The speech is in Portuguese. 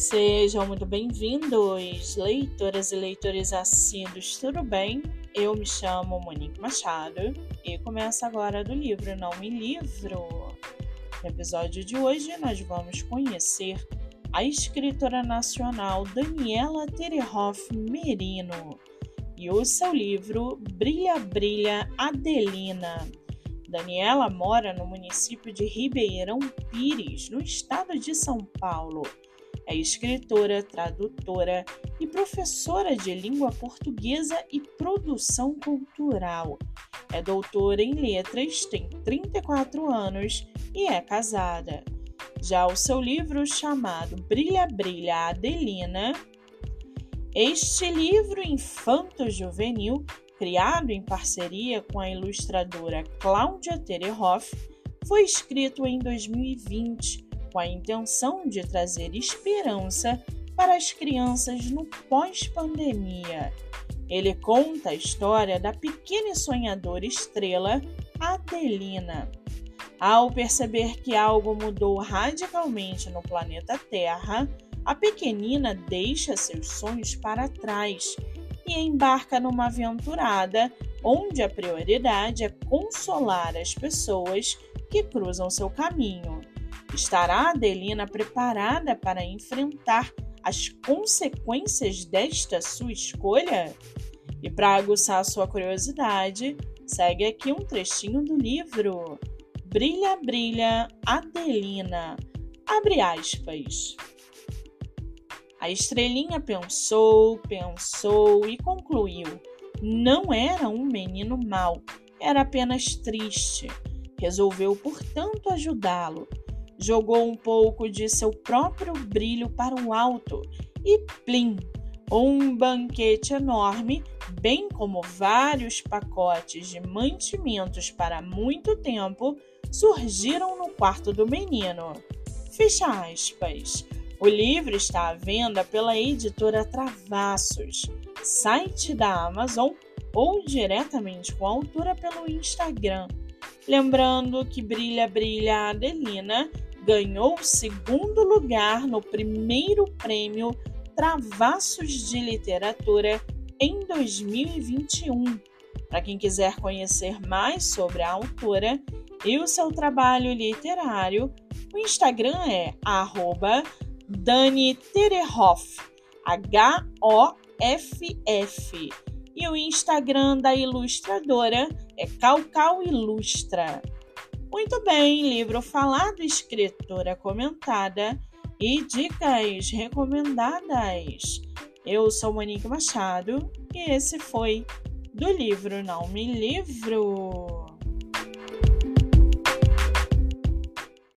Sejam muito bem-vindos, leitoras e leitores assíduos, tudo bem? Eu me chamo Monique Machado e começo agora do livro Não Me Livro. No episódio de hoje, nós vamos conhecer a escritora nacional Daniela Terehoff Merino e o seu livro Brilha, Brilha, Adelina. Daniela mora no município de Ribeirão Pires, no estado de São Paulo é escritora, tradutora e professora de língua portuguesa e produção cultural. É doutora em letras, tem 34 anos e é casada. Já o seu livro chamado Brilha Brilha Adelina, este livro infanto-juvenil, criado em parceria com a ilustradora Cláudia Terehoff, foi escrito em 2020 com a intenção de trazer esperança para as crianças no pós-pandemia. Ele conta a história da pequena e sonhadora estrela Adelina. Ao perceber que algo mudou radicalmente no planeta Terra, a pequenina deixa seus sonhos para trás e embarca numa aventurada onde a prioridade é consolar as pessoas que cruzam seu caminho. Estará Adelina preparada para enfrentar as consequências desta sua escolha? E para aguçar sua curiosidade, segue aqui um trechinho do livro Brilha, Brilha, Adelina. Abre aspas. A estrelinha pensou, pensou e concluiu. Não era um menino mau, era apenas triste. Resolveu, portanto, ajudá-lo jogou um pouco de seu próprio brilho para o alto e plim! Um banquete enorme, bem como vários pacotes de mantimentos para muito tempo, surgiram no quarto do menino. Fecha aspas. O livro está à venda pela editora Travassos, site da Amazon ou diretamente com a autora pelo Instagram. Lembrando que Brilha Brilha Adelina ganhou o segundo lugar no primeiro prêmio Travassos de Literatura em 2021. Para quem quiser conhecer mais sobre a autora e o seu trabalho literário, o Instagram é Dani Terehoff, H-O-F-F. E o Instagram da ilustradora é Calcal Ilustra. Muito bem, livro falado, escritora comentada e dicas recomendadas. Eu sou Monique Machado e esse foi do livro Não Me Livro.